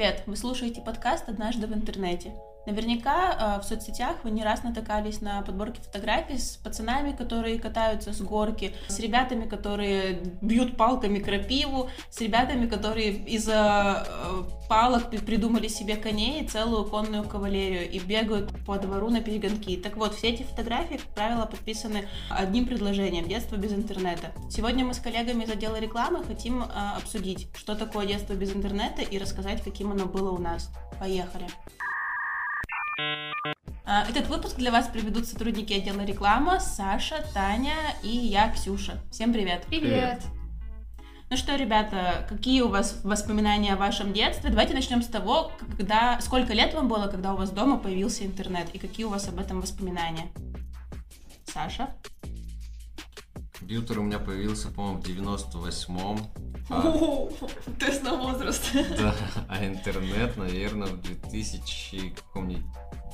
привет! Вы слушаете подкаст «Однажды в интернете». Наверняка э, в соцсетях вы не раз натыкались на подборки фотографий с пацанами, которые катаются с горки, с ребятами, которые бьют палками крапиву, с ребятами, которые из-за э, палок придумали себе коней и целую конную кавалерию и бегают по двору на перегонки. Так вот, все эти фотографии, как правило, подписаны одним предложением «Детство без интернета». Сегодня мы с коллегами из отдела рекламы хотим э, обсудить, что такое детство без интернета и рассказать, каким оно было у нас. Поехали! А, этот выпуск для вас приведут сотрудники отдела рекламы Саша, Таня и я, Ксюша. Всем привет. Привет. Ну что, ребята, какие у вас воспоминания о вашем детстве? Давайте начнем с того, когда, сколько лет вам было, когда у вас дома появился интернет, и какие у вас об этом воспоминания? Саша? Компьютер у меня появился, по-моему, в 98-м. А... Тест на возраст. Да, а интернет, наверное, в 2000 каком-нибудь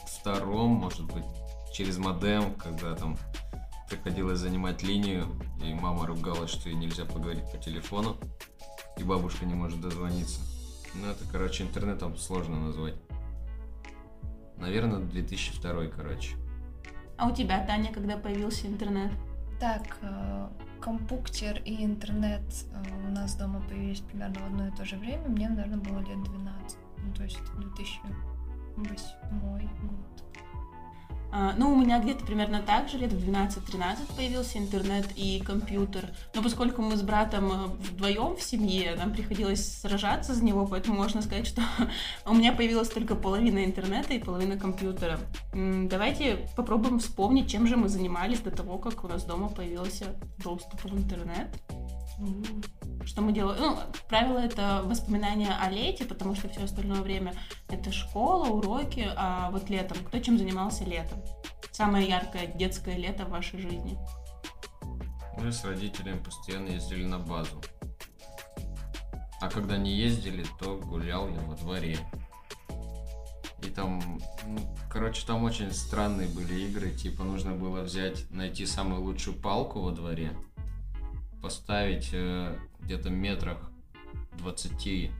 втором, может быть, через модем, когда там приходилось занимать линию, и мама ругалась, что ей нельзя поговорить по телефону, и бабушка не может дозвониться. Ну, это, короче, интернетом сложно назвать. Наверное, 2002, короче. А у тебя, Таня, когда появился интернет? Так, э, компьютер и интернет э, у нас дома появились примерно в одно и то же время. Мне, наверное, было лет 12. Ну, то есть 2008 год. А, ну, у меня где-то примерно так же, лет в 12-13 появился интернет и компьютер. Но поскольку мы с братом э, вдвоем в семье, нам приходилось сражаться за него, поэтому можно сказать, что у меня появилась только половина интернета и половина компьютера. Давайте попробуем вспомнить, чем же мы занимались до того, как у нас дома появился доступ в интернет. Что мы делаем? Ну, правило, это воспоминания о лете, потому что все остальное время это школа, уроки, а вот летом, кто чем занимался летом? Самое яркое детское лето в вашей жизни? Мы с родителями постоянно ездили на базу. А когда не ездили, то гулял я во дворе. И там, ну, короче, там очень странные были игры. Типа нужно было взять, найти самую лучшую палку во дворе, поставить э, где-то метрах 20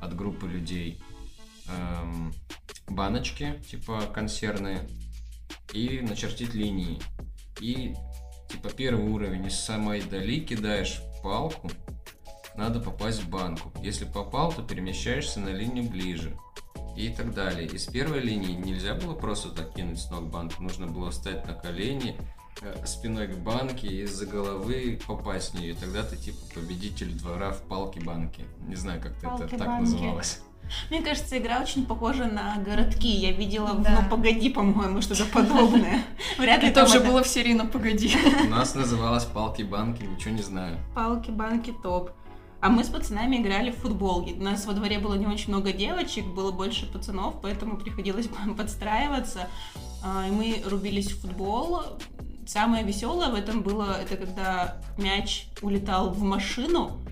от группы людей эм, баночки, типа консервные, и начертить линии. И типа первый уровень из самой дали кидаешь палку, надо попасть в банку. Если попал, то перемещаешься на линию ближе. И так далее. Из первой линии нельзя было просто так кинуть с ног банку. Нужно было встать на колени, спиной к банке и из-за головы попасть в нее. И тогда ты типа победитель двора в палке-банке. Не знаю, как это так называлось. Мне кажется, игра очень похожа на городки. Я видела да. в «Ну, погоди», по-моему, что-то подобное. Вряд ли это уже было в серии «Ну, погоди». У нас называлось «Палки-банки», ничего не знаю. «Палки-банки» топ. А мы с пацанами играли в футбол. У нас во дворе было не очень много девочек, было больше пацанов, поэтому приходилось подстраиваться. А, и мы рубились в футбол. Самое веселое в этом было, это когда мяч улетал в машину,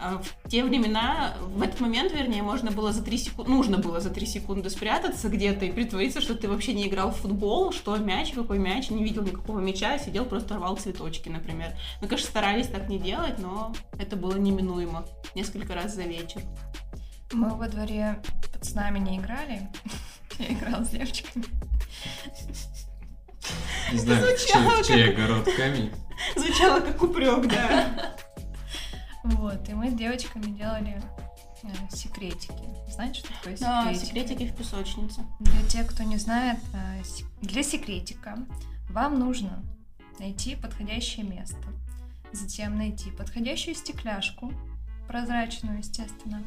а в те времена, в этот момент, вернее, можно было за 3 секунды, нужно было за 3 секунды спрятаться где-то и притвориться, что ты вообще не играл в футбол, что мяч, какой мяч, не видел никакого мяча, сидел, просто рвал цветочки, например. Мы, конечно, старались так не делать, но это было неминуемо. Несколько раз за вечер. Мы во дворе с нами не играли. Я играла с девочками. Не знаю, чей, чей огород камень. Звучало как упрек, да. Вот, и мы с девочками делали э, секретики. Знаете, что такое секретики? Да, секретики в песочнице. Для тех, кто не знает, э, для секретика вам нужно найти подходящее место, затем найти подходящую стекляшку, прозрачную, естественно,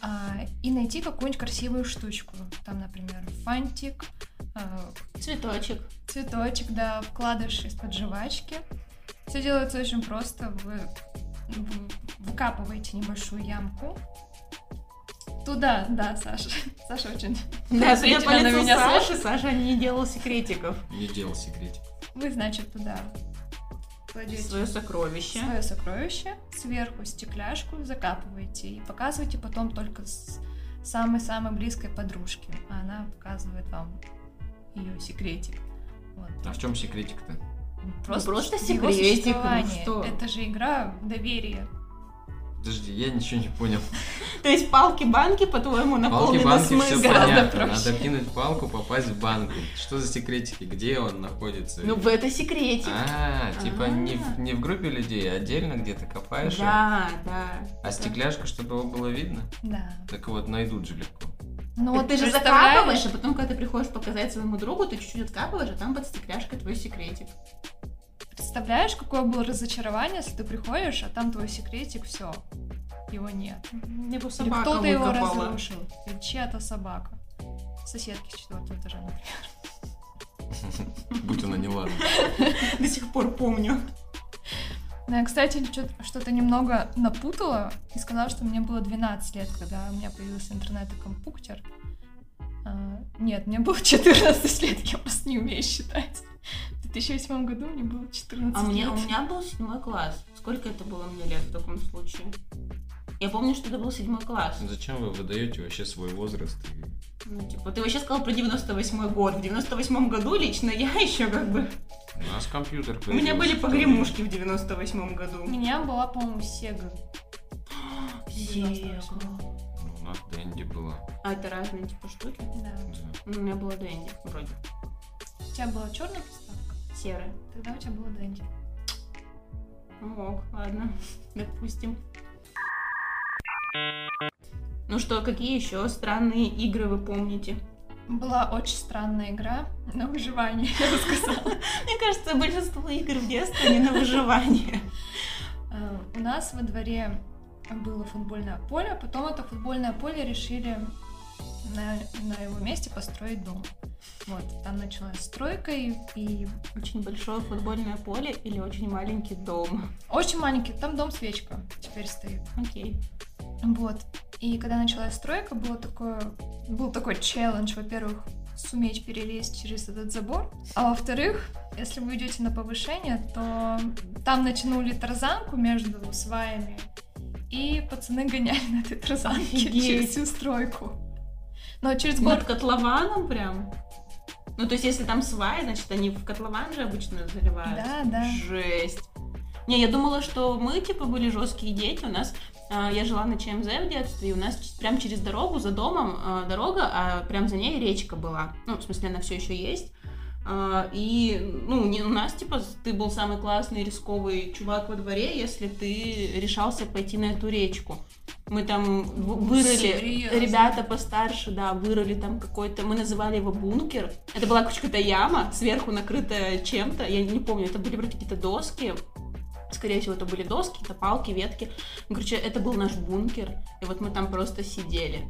а, и найти какую-нибудь красивую штучку. Там, например, фантик, а, цветочек. Цветочек, да, вкладыш из-под жвачки. Все делается очень просто. Вы выкапываете небольшую ямку. Туда, да, Саша. Саша очень... Да, судя по лицу меня Саши, Саша не делал секретиков. Не делал секретиков. Вы, значит, туда кладете свое сокровище. Свое сокровище, сверху стекляшку закапываете и показываете потом только с самой-самой близкой подружки. А она показывает вам ее секретик. Вот. А в чем секретик-то? Просто, ну, просто секретик. Ну, что? Это же игра доверия. Подожди, я ничего не понял. То есть палки-банки, по-твоему, наполнены все смыслом? гораздо понятно. проще. Надо кинуть палку, попасть в банку. Что за секретики? Где он находится? Ну, в это секретик. А, типа не в, А. не в группе людей, а отдельно где-то копаешь. Да, да. А стекляшка, чтобы его было видно? Да. Так вот, найдут же легко. Ну Так вот ты же закапываешь, а потом, когда ты приходишь показать своему другу, ты чуть-чуть откапываешь, а там под стекляшкой твой секретик. Представляешь, какое было разочарование, если ты приходишь, а там твой секретик, все, его нет. Бы Или собака кто-то его разрушил. Или чья-то собака. Соседки с четвертого этажа, например. Будь она не ладно. До сих пор помню. Ну, я, кстати, что-то немного напутала и сказала, что мне было 12 лет, когда у меня появился интернет и компьютер. А, нет, мне было 14 лет, я просто не умею считать. В 2008 году мне было 14 А лет. у меня был седьмой класс. Сколько это было мне лет в таком случае? Я помню, что это был седьмой класс. Зачем вы выдаете вообще свой возраст? Ну, типа, ты вообще сказал про 98 год. В 98 году лично я еще как бы... У нас компьютер У меня были погремушки в 98 году. У меня была, по-моему, Сега. Сега. Ну, У нас Дэнди была. А это разные типа штуки? Да. Да. Ну, у меня было Дэнди, вроде. У тебя была черная приставка? Серая. Тогда у тебя было Дэнди. Ну, ок, ладно, допустим. Ну что, какие еще странные игры вы помните? Была очень странная игра на выживание, я бы сказала. Мне кажется, большинство игр в детстве не на выживание. Э, У нас во дворе было футбольное поле, потом это футбольное поле решили на, на его месте построить дом. Вот, там началась стройка и, и Очень большое футбольное поле или очень маленький дом? очень маленький, там дом-свечка теперь стоит. Окей. Вот. И когда началась стройка, было такое, был такой челлендж, во-первых, суметь перелезть через этот забор, а во-вторых, если вы идете на повышение, то там натянули тарзанку между сваями, и пацаны гоняли на этой тарзанке Офигеть. через всю стройку. Но через год... Над котлованом прям? Ну, то есть, если там сваи, значит, они в котлован же обычно заливают. Да, да. Жесть. Не, я думала, что мы, типа, были жесткие дети. У нас, я жила на ЧМЗ в детстве, и у нас прям через дорогу, за домом а, дорога, а прям за ней речка была. Ну, в смысле, она все еще есть. А, И, ну, не у нас, типа, ты был самый классный рисковый чувак во дворе, если ты решался пойти на эту речку. Мы там вырыли, Серьезно? ребята постарше, да, вырыли там какой-то, мы называли его бункер. Это была какая-то яма, сверху накрытая чем-то, я не помню, это были вроде какие-то доски, Скорее всего, это были доски, это палки, ветки. Ну, короче, это был наш бункер, и вот мы там просто сидели.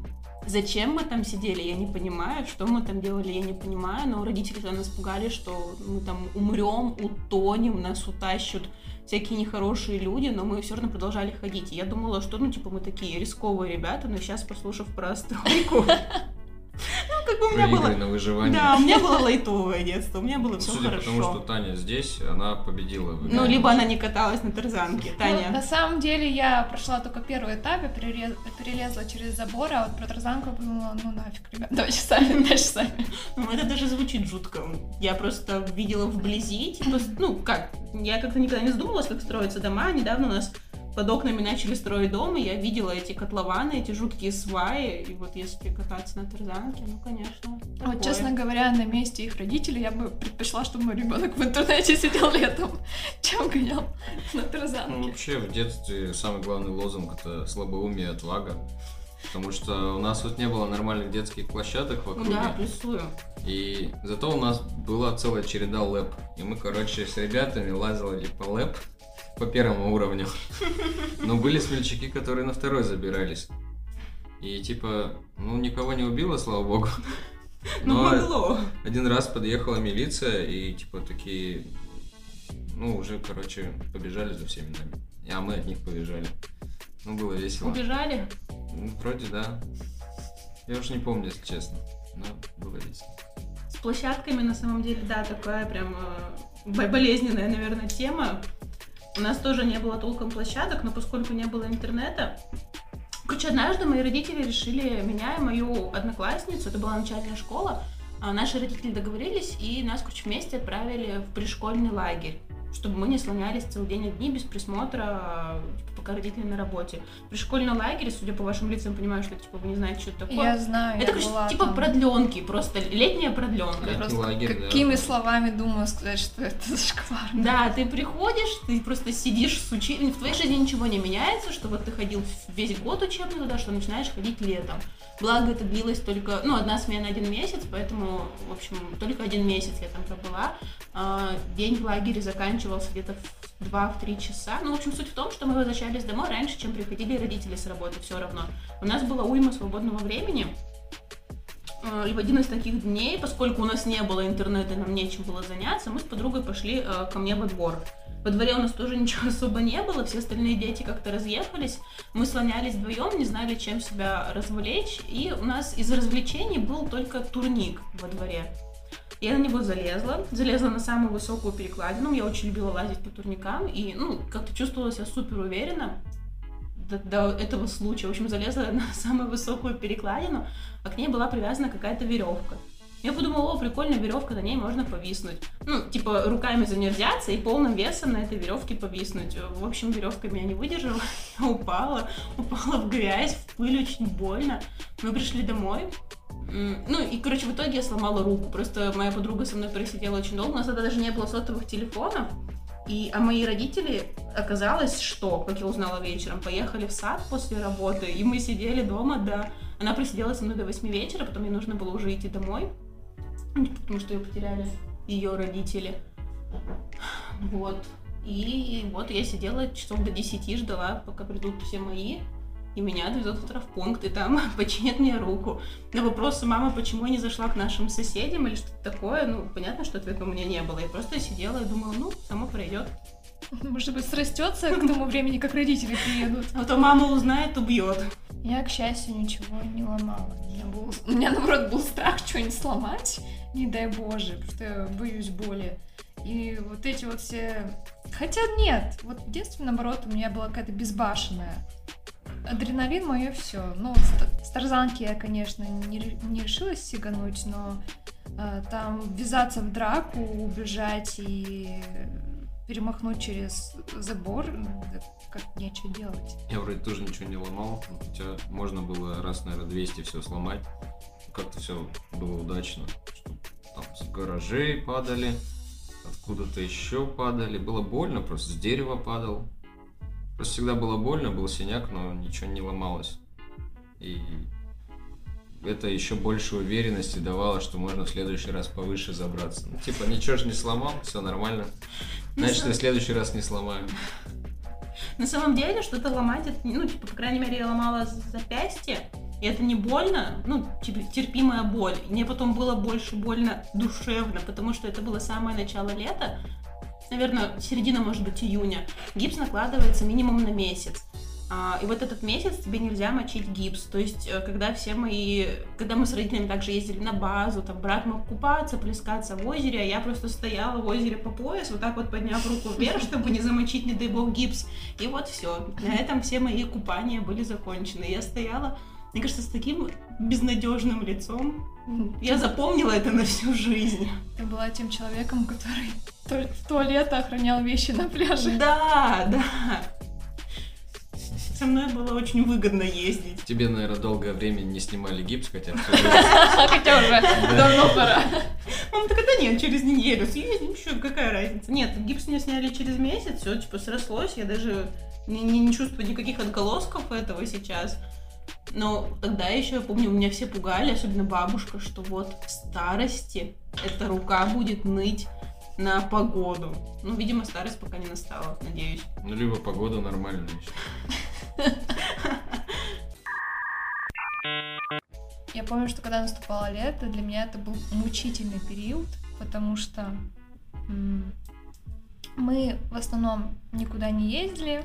Зачем мы там сидели, я не понимаю. Что мы там делали, я не понимаю. Но родители тогда нас пугали, что мы там умрем, утонем, нас утащат всякие нехорошие люди, но мы все равно продолжали ходить. И я думала, что, ну, типа, мы такие рисковые ребята, но сейчас, послушав про стройку, как бы у меня было... на выживание. Да, у меня было лайтовое детство, у меня было все Судя хорошо. по тому, что Таня здесь, она победила. в Ну, либо она не каталась на тарзанке, Ну, на Таня. самом деле я прошла только первый этап, я перелезла через забор, а вот про тарзанку подумала, ну нафиг, ребят, давайте сами, дальше сами. Ну, это даже звучит жутко. Я просто видела вблизи, типа, ну, как, я как-то никогда не задумывалась, как строятся дома. Недавно у нас под окнами начали строить дом, и я видела эти котлованы, эти жуткие сваи, и вот если кататься на тарзанке, ну, конечно, такое. Вот, честно говоря, на месте их родителей я бы предпочла, чтобы мой ребенок в интернете сидел летом, чем гонял на Ну, тарзанке. вообще, в детстве самый главный лозунг это слабоумие и отвага. Потому что у нас вот не было нормальных детских площадок в Ну округе. да, плюсую. И зато у нас была целая череда лэп. И мы, короче, с ребятами лазили по лэп по первому уровню. Но были смельчаки, которые на второй забирались. И типа, ну, никого не убило, слава богу. Ну, Но могло. один раз подъехала милиция и типа такие, ну, уже, короче, побежали за всеми нами. А мы от них побежали. Ну, было весело. Убежали? Ну, вроде да. Я уж не помню, если честно. Но было весело. С площадками, на самом деле, да, такая прям э, бо- болезненная, наверное, тема. У нас тоже не было толком площадок, но поскольку не было интернета, Короче, однажды мои родители решили меня и мою одноклассницу, это была начальная школа, а наши родители договорились и нас, короче, вместе отправили в пришкольный лагерь. Чтобы мы не слонялись целый день одни без присмотра, типа, пока родители на работе. При школьном лагере, судя по вашим лицам, понимаю, что типа вы не знаете, что это такое. Я знаю, это я короче, была типа там. продленки, просто летняя продленка. Просто лагерь, да. какими словами думаю сказать, что это зашквар. Да, ты приходишь, ты просто сидишь с учи... В твоей жизни ничего не меняется, что вот ты ходил весь год учебный туда, что начинаешь ходить летом. Благо это длилось только, ну, одна смена один месяц, поэтому, в общем, только один месяц я там пробыла. А, День в лагере заканчивался где-то в 2-3 часа. Ну, в общем, суть в том, что мы возвращались домой раньше, чем приходили родители с работы, все равно. У нас было уйма свободного времени, Э, И в один из таких дней, поскольку у нас не было интернета, нам нечем было заняться, мы с подругой пошли э, ко мне во двор. Во дворе у нас тоже ничего особо не было, все остальные дети как-то разъехались. Мы слонялись вдвоем, не знали, чем себя развлечь. И у нас из развлечений был только турник во дворе. Я на него залезла, залезла на самую высокую перекладину. Я очень любила лазить по турникам и, ну, как-то чувствовала себя супер уверенно до, до этого случая. В общем, залезла на самую высокую перекладину, а к ней была привязана какая-то веревка. Я подумала, о, прикольная веревка, на ней можно повиснуть. Ну, типа, руками занерзяться и полным весом на этой веревке повиснуть. В общем, веревка меня не выдержала, я упала, упала в грязь, в пыль, очень больно. Мы пришли домой, Ну и, короче, в итоге я сломала руку. Просто моя подруга со мной просидела очень долго. У нас тогда даже не было сотовых телефонов. И, а мои родители, оказалось, что, как я узнала вечером, поехали в сад после работы, и мы сидели дома до... Она просидела со мной до 8 вечера, потом мне нужно было уже идти домой, потому что ее потеряли ее родители. Вот. И вот я сидела часов до 10, ждала, пока придут все мои, и меня отвезут в травпункт, и там починят мне руку. На вопросы мама, почему я не зашла к нашим соседям или что-то такое, ну, понятно, что ответа у меня не было. Я просто сидела и думала, ну, само пройдет. Может быть, срастется к тому времени, как родители приедут. А то мама узнает, убьет. Я, к счастью, ничего не ломала. У меня, был, у меня наоборот, был страх что-нибудь сломать, не дай боже, потому что я боюсь боли. И вот эти вот все... Хотя нет, вот в детстве, наоборот, у меня была какая-то безбашенная. Адреналин мое все. Ну, с, тарзанки я, конечно, не, не решилась сигануть, но э, там ввязаться в драку, убежать и перемахнуть через забор, да как нечего делать. Я вроде тоже ничего не ломал, хотя можно было раз, наверное, 200 все сломать. Как-то все было удачно. Там с гаражей падали, откуда-то еще падали. Было больно, просто с дерева падал. Просто всегда было больно, был синяк, но ничего не ломалось. И это еще больше уверенности давало, что можно в следующий раз повыше забраться. Ну, типа, ничего же не сломал, все нормально. Значит, я в следующий раз не сломаю. На самом деле, что-то ломать, это, ну, типа, по крайней мере, я ломала запястье, и это не больно, ну, типа, терпимая боль. И мне потом было больше больно душевно, потому что это было самое начало лета, наверное, середина, может быть, июня. Гипс накладывается минимум на месяц. А, и вот этот месяц тебе нельзя мочить гипс. То есть, э, когда все мои... Когда мы с родителями также ездили на базу, там брат мог купаться, плескаться в озере, а я просто стояла в озере по пояс, вот так вот подняв руку вверх, чтобы не замочить, не дай бог, гипс. И вот все. На этом все мои купания были закончены. Я стояла, мне кажется, с таким безнадежным лицом. Я запомнила это на всю жизнь. Ты была тем человеком, который то- в туалет охранял вещи на пляже. Да, да. Со мной было очень выгодно ездить. Тебе, наверное, долгое время не снимали гипс, хотя. Хотя уже давно пора. Он так это нет, через неделю съездим, еще какая разница. Нет, гипс мне сняли через месяц, все, типа, срослось, я даже не, не- не чувствую никаких отголосков этого сейчас. Но тогда еще, я помню, меня все пугали, особенно бабушка, что вот в старости эта рука будет ныть на погоду. Ну, видимо, старость пока не настала, надеюсь. Ну, либо погода нормальная еще. Я помню, что когда наступало лето, для меня это был мучительный период, потому что мы в основном никуда не ездили,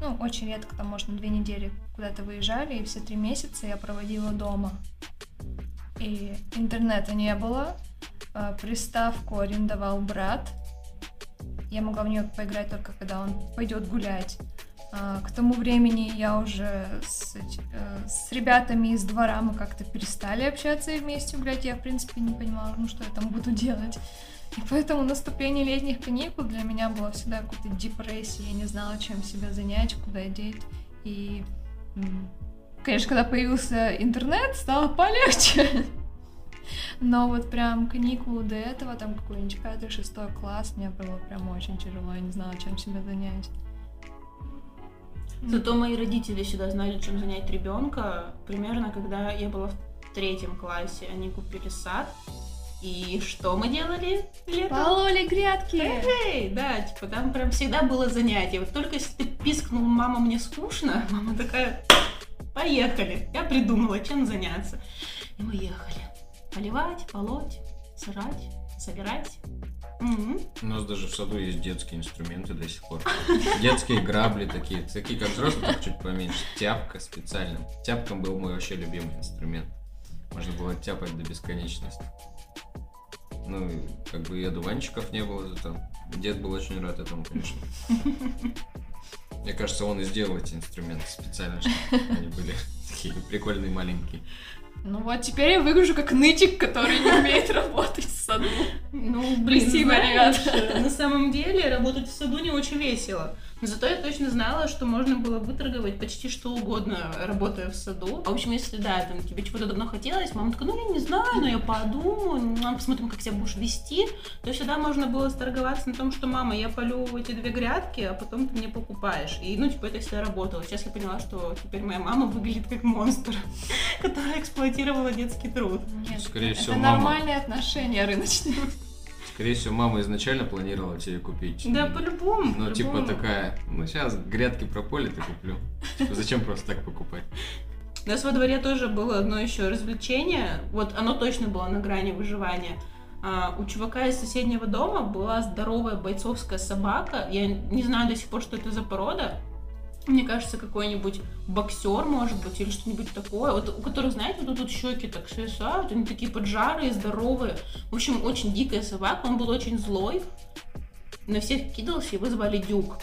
ну, очень редко, там, может, на две недели куда-то выезжали, и все три месяца я проводила дома. И интернета не было, а, приставку арендовал брат, я могла в нее поиграть только когда он пойдет гулять. А, К тому времени я уже с, э, с ребятами из двора мы как-то перестали общаться и вместе гулять. Я, в принципе, не понимала, ну что я там буду делать. И поэтому наступление летних каникул для меня было всегда какой-то депрессией. Я не знала, чем себя занять, куда деть. И, конечно, когда появился интернет, стало полегче. Но вот прям каникулы до этого, там какой-нибудь пятый, шестой класс, мне было прям очень тяжело, я не знала, чем себя занять. Зато мои родители всегда знали, чем занять ребенка. Примерно, когда я была в третьем классе, они купили сад. И что мы делали летом? Пололи грядки! Эй, да, типа там прям всегда было занятие. Вот только если ты пискнул, мама, мне скучно, мама такая, поехали. Я придумала, чем заняться. И мы ехали. Поливать, полоть, сырать, собирать. Мгм. У нас даже в саду есть детские инструменты до сих пор. Детские грабли такие, такие как взрослые, чуть поменьше. Тяпка специально. Тяпка был мой вообще любимый инструмент. Можно было тяпать до бесконечности. Ну, как бы и одуванчиков не было зато. Дед был очень рад этому, конечно. Мне кажется, он и сделал эти инструменты специально, чтобы они были такие прикольные, маленькие. Ну вот теперь я выгляжу как нытик, который не умеет работать саду. Ну, блин, Спасибо, знаешь, ребята. на самом деле работать в саду не очень весело. Но зато я точно знала, что можно было выторговать почти что угодно, работая в саду. В общем, если да, там тебе чего-то давно хотелось, мама такая, ну я не знаю, но я подумаю, ну, посмотрим, как себя будешь вести, то всегда можно было сторговаться на том, что мама, я полю эти две грядки, а потом ты мне покупаешь. И, ну, типа, это всегда работало. Сейчас я поняла, что теперь моя мама выглядит как монстр, которая эксплуатировала детский труд. Нет, Скорее это всего, мама. нормальные отношения рыночные. Скорее всего, мама изначально планировала тебе купить. Да, по-любому. Ну, типа по-любому. такая, ну сейчас грядки прополит и куплю. Типа, зачем просто так покупать? У нас во дворе тоже было одно еще развлечение. Вот оно точно было на грани выживания. А, у чувака из соседнего дома была здоровая бойцовская собака. Я не знаю до сих пор, что это за порода. Мне кажется, какой-нибудь боксер, может быть, или что-нибудь такое. Вот у которых, знаете, вот тут щеки так свисают, они такие поджарые, здоровые. В общем, очень дикая собака. Он был очень злой. На всех кидался, его звали Дюк.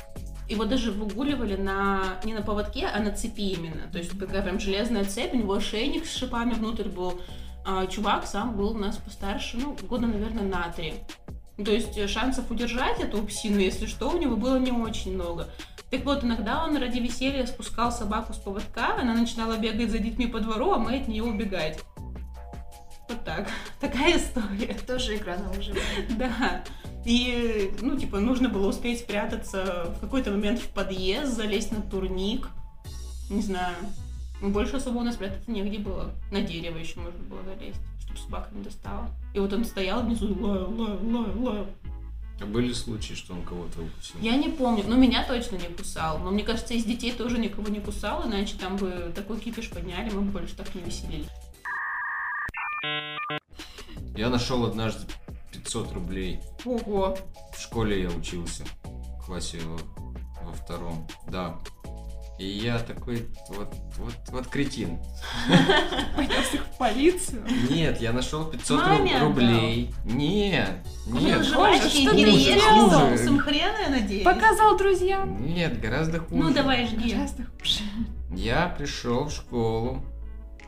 Его даже выгуливали на не на поводке, а на цепи именно. То есть такая прям железная цепь, у него ошейник с шипами внутрь был. А чувак сам был у нас постарше, ну, года, наверное, на три. То есть э, шансов удержать эту псину, если что, у него было не очень много. Так вот, иногда он ради веселья спускал собаку с поводка, она начинала бегать за детьми по двору, а мы от нее убегать. Вот так. Такая история. Это тоже игра на выживание. Да. И, ну, типа, нужно было успеть спрятаться в какой-то момент в подъезд, залезть на турник. Не знаю. Больше особо у нас спрятаться негде было. На дерево еще можно было залезть, чтобы собака не достала. И вот он стоял внизу лаял, лаял, лаял, лаял. А были случаи, что он кого-то укусил? Я не помню, но меня точно не кусал. Но мне кажется, из детей тоже никого не кусал, иначе там бы такой кипиш подняли, мы бы больше так не веселились. Я нашел однажды 500 рублей. Ого. В школе я учился. В классе во втором. Да. И я такой, вот, вот, вот кретин. Пойдешь их в полицию. Нет, я нашел 500 ру- Маме отдал. рублей. Нет, нет. жвачки и с соусом хрена, я надеюсь. Показал друзьям. Нет, гораздо хуже. Ну, давай, жги. Часто хуже. Я пришел в школу,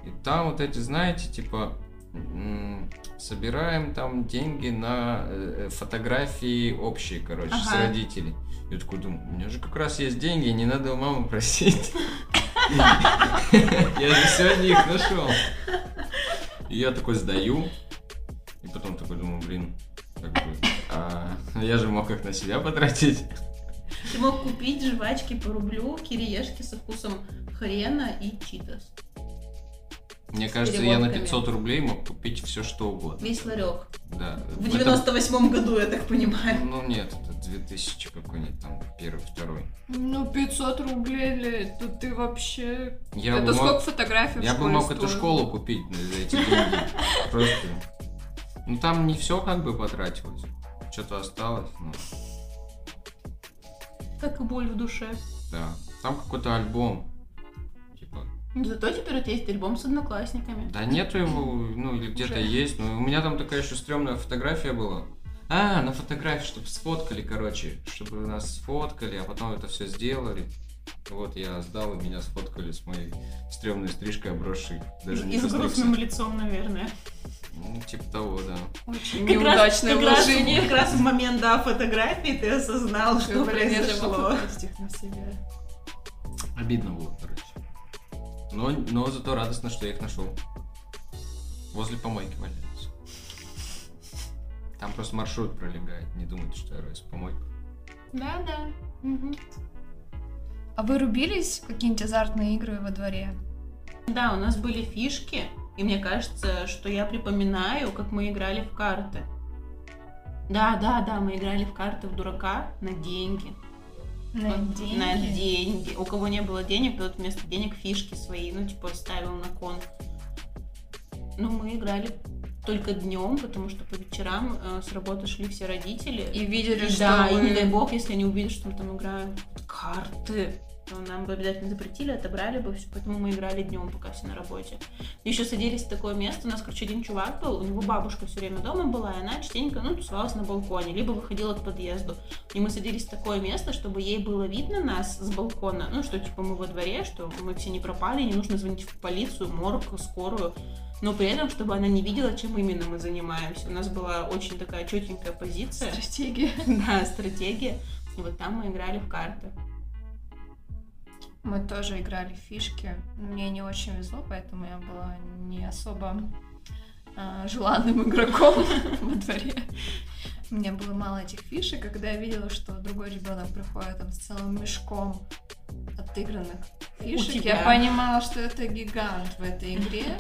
и там вот эти, знаете, типа, собираем там деньги на э, э, фотографии общие, короче, с Ага. родителей. Я такой думаю, у меня же как раз есть деньги, не надо у мамы просить. Я же сегодня их нашел. И я такой сдаю, и потом такой думаю, блин, как бы, а, я же мог их на себя потратить. Ты мог купить жвачки по рублю, кириешки со вкусом хрена и читос. Мне кажется, я на переводками. 500 рублей мог купить все что угодно. Весь ларек. Да. В Это- 98-м году, я так понимаю. Ну нет, это 2000 какой-нибудь там, первый, второй. Ну, 500 рублей, для это ты вообще... Я это бы сколько мог, фотографий я бы мог эту стоило? школу купить за эти деньги. Просто. Ну там не все как бы потратилось. Что-то осталось, ну, Как и боль в душе. да. Там какой-то альбом. Типа. Зато теперь у тебя есть альбом с одноклассниками. Да нету его, ну или где-то есть. Но у меня там такая еще стрёмная фотография была. А, на фотографии, чтобы сфоткали, короче. Чтобы нас сфоткали, а потом это все сделали. Вот я сдал, и меня сфоткали с моей стрёмной стрижкой, обросшей. Даже И не с грустным лицом, наверное. Ну, типа того, да. Очень Как раз- неудачное как раз- вложение. Как раз в момент, да, фотографии ты осознал, что произошло. их на себя. Обидно было, короче. Но, но зато радостно, что я их нашел. Возле помойки валяются. Там просто маршрут пролегает. Не думайте, что я роюсь помойку. Да, да. Мгм. А вы рубились в какие-нибудь азартные игры во дворе? Да, у нас были фишки, и мне кажется, что я припоминаю, как мы играли в карты. Да, да, да, мы играли в карты в дурака на деньги. На Вот, деньги? На деньги. У кого не было денег, тот вместо денег фишки свои, ну, типа, ставил на кон. Ну, мы играли только днем, потому что по вечерам э, с работы шли все родители. И видели, И что да, вы- и не дай бог, если они увидят, что мы там играем карты, то нам бы обязательно запретили, отобрали бы, всё, поэтому мы играли днем, пока все на работе. Еще садились в такое место, у нас, короче, один чувак был, у него бабушка все время дома была, и она частенько, ну, тусовалась на балконе, либо выходила к подъезду. И мы садились в такое место, чтобы ей было видно нас с балкона, ну, что, типа, мы во дворе, что мы все не пропали, не нужно звонить в полицию, морг, скорую, но при этом, чтобы она не видела, чем именно мы занимаемся. У нас была очень такая четенькая позиция. Стратегии. Да, стратегия. И вот там мы играли в карты. Мы тоже играли в фишки. Мне не очень везло, поэтому я была не особо а, желанным игроком во дворе. У меня было мало этих фишек, когда я видела, что другой ребенок приходит там с целым мешком отыгранных фишек, я понимала, что это гигант в этой игре.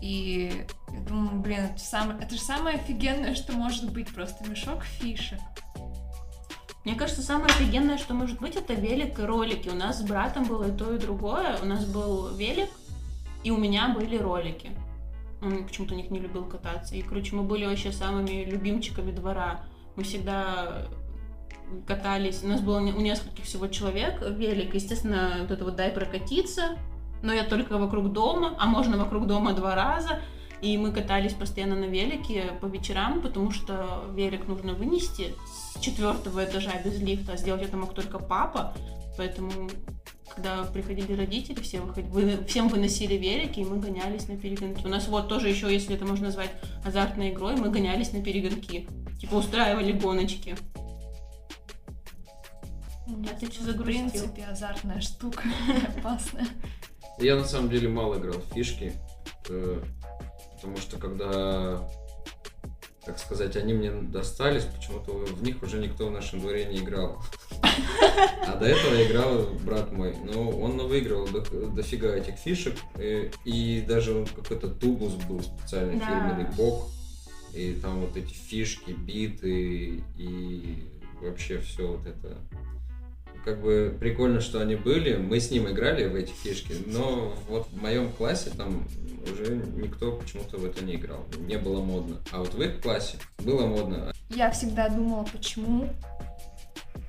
И я думаю, блин, это, самое, это же самое офигенное, что может быть, просто мешок фишек. Мне кажется, самое офигенное, что может быть, это велик и ролики. У нас с братом было и то, и другое. У нас был велик, и у меня были ролики. Он почему-то них не любил кататься. И, короче, мы были вообще самыми любимчиками двора. Мы всегда катались. У нас было у нескольких всего человек велик. Естественно, вот это вот дай прокатиться. Но я только вокруг дома, а можно вокруг дома два раза. И мы катались постоянно на велике по вечерам, потому что велик нужно вынести с четвертого этажа без лифта, а сделать это мог только папа. Поэтому, когда приходили родители, все выход- вы- всем выносили велики, и мы гонялись на перегонки. У нас вот тоже еще, если это можно назвать азартной игрой, мы гонялись на перегонки. Типа устраивали гоночки. А ты что В загрустил? принципе, азартная штука, опасная. Я на самом деле мало играл в фишки, э, потому что когда, так сказать, они мне достались, почему-то в них уже никто в нашем дворе не играл. А до этого играл брат мой. Но он выиграл до- дофига этих фишек. э, И даже какой-то тубус был специальный Да. фирменный бок. И там вот эти фишки, биты и вообще все вот это. Как бы прикольно, что они были. Мы с ним играли в эти фишки, но вот в моем классе там уже никто почему-то в это не играл. Не было модно. А вот в их классе было модно. Я всегда думала, почему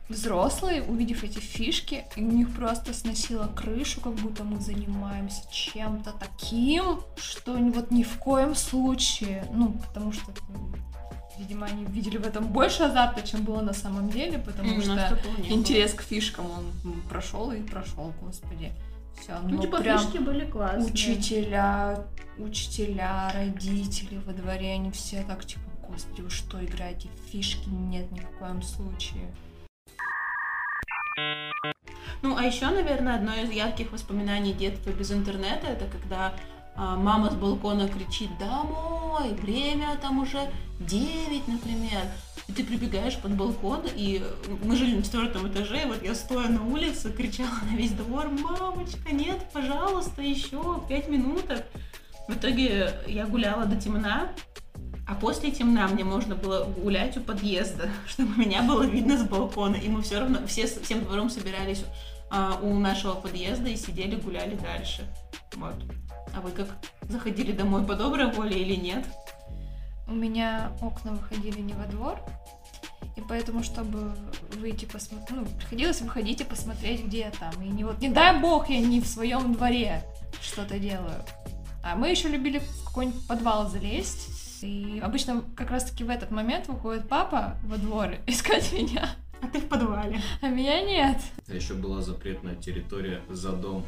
взрослые, увидев эти фишки, у них просто сносило крышу, как будто мы занимаемся чем-то таким, что вот ни в коем случае, ну, потому что, видимо, они видели в этом больше азарта, чем было на самом деле, потому у что интерес к фишкам, он прошел и прошел, господи. Все, Ну, ну, типа, прям фишки были классные. учителя, учителя, родители во дворе, они все так типа, господи, вы что, играете фишки? Нет, ни в коем случае. Ну, а еще, наверное, одно из ярких воспоминаний детства без интернета, это когда а, мама с балкона кричит «Домой! Время там уже 9, например!» И ты прибегаешь под балкон, и мы жили на четвертом этаже, и вот я стоя на улице кричала на весь двор «Мамочка, нет, пожалуйста, еще пять минуток!» В итоге я гуляла до темна, а после темна мне можно было гулять у подъезда, чтобы меня было видно с балкона. И мы все равно, все всем двором собирались а, у нашего подъезда и сидели, гуляли дальше. Вот. А вы как? Заходили домой по доброй воле или нет? У меня окна выходили не во двор, и поэтому, чтобы выйти посмотреть, ну, приходилось выходить и посмотреть, где я там. И не вот, не дай бог, я не в своем дворе что-то делаю. А мы еще любили в какой-нибудь подвал залезть. И обычно как раз-таки в этот момент выходит папа во двор искать меня, А ты в подвале. а меня нет. А еще была запретная территория за дом.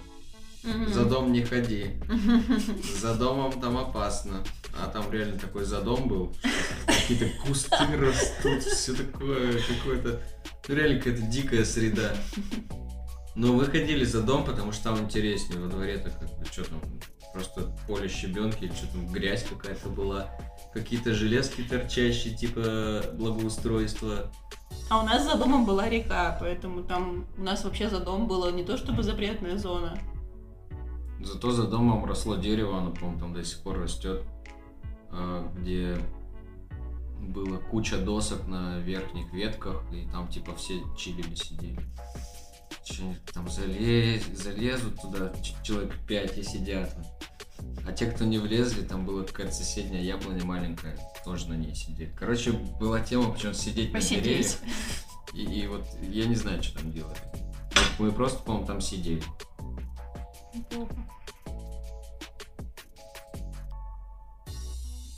За дом не ходи. За домом там опасно. А там реально такой задом был. Какие-то кусты растут, все такое какое-то... Ну, реально какая-то дикая среда. Но мы ходили за дом, потому что там интереснее. Во дворе-то как бы что там, просто поле щебенки или что там, грязь какая-то была. Какие-то железки торчащие, типа благоустройства. А у нас за домом была река, поэтому там у нас вообще за дом было не то чтобы запретная зона. Зато за домом росло дерево, оно, по-моему, там до сих пор растет, а, где было куча досок на верхних ветках, и там типа все чилили, сидели. Там залез, залезут туда человек пять и сидят. А те, кто не влезли, там была какая-то соседняя яблоня маленькая, тоже на ней сидели. Короче, была тема, почему сидеть на деревьях. Посидеть. И, и вот я не знаю, что там делали. Мы просто, по-моему, там сидели.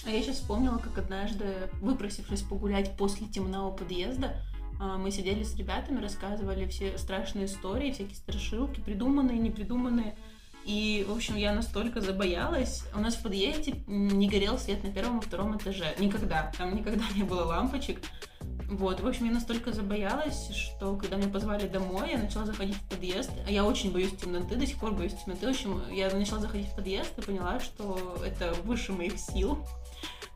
А я сейчас вспомнила, как однажды, выпросившись погулять после темного подъезда, а, мы сидели с ребятами, рассказывали все страшные истории, всякие страшилки, придуманные, непридуманные. И, в общем, я настолько забоялась. У нас в подъезде не горел свет на первом и втором этаже. Никогда. Там никогда не было лампочек. Вот, в общем, я настолько забоялась, что когда меня позвали домой, я начала заходить в подъезд. А Я очень боюсь темноты, до сих пор боюсь темноты. В общем, я начала заходить в подъезд и поняла, что это выше моих сил.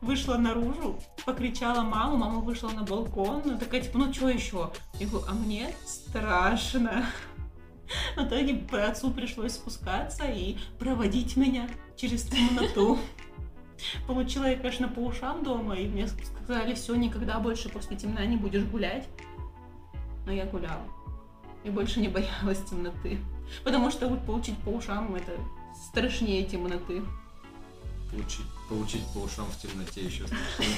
Вышла наружу, покричала маму, мама вышла на балкон, ну такая, типа, ну что еще? Я говорю, а мне страшно. В итоге отцу пришлось спускаться и проводить меня через темноту. Получила я, конечно, по ушам дома, и мне сказали, все, никогда больше после темна не будешь гулять. Но я гуляла. И больше не боялась темноты. Потому что вот получить по ушам это страшнее темноты. Получить, получить по ушам в темноте еще страшнее.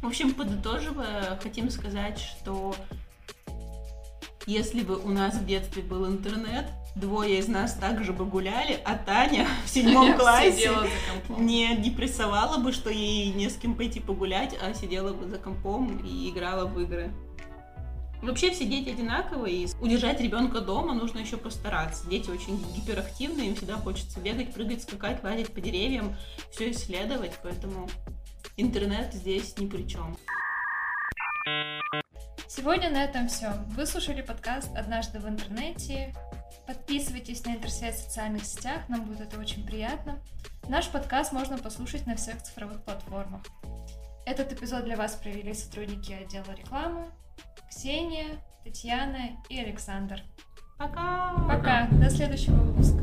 В общем, подытоживая, хотим сказать, что если бы у нас в детстве был интернет, двое из нас также бы гуляли, а Таня в седьмом классе за компом. не депрессовала бы, что ей не с кем пойти погулять, а сидела бы за компом и играла в игры. Вообще все дети одинаковые, и удержать ребенка дома нужно еще постараться. Дети очень гиперактивные, им всегда хочется бегать, прыгать, скакать, лазить по деревьям, все исследовать, поэтому интернет здесь ни при чем. Сегодня на этом все. Вы слушали подкаст «Однажды в интернете». Подписывайтесь на интерсвязь в социальных сетях, нам будет это очень приятно. Наш подкаст можно послушать на всех цифровых платформах. Этот эпизод для вас провели сотрудники отдела рекламы Ксения, Татьяна и Александр. Пока! Пока, до следующего выпуска.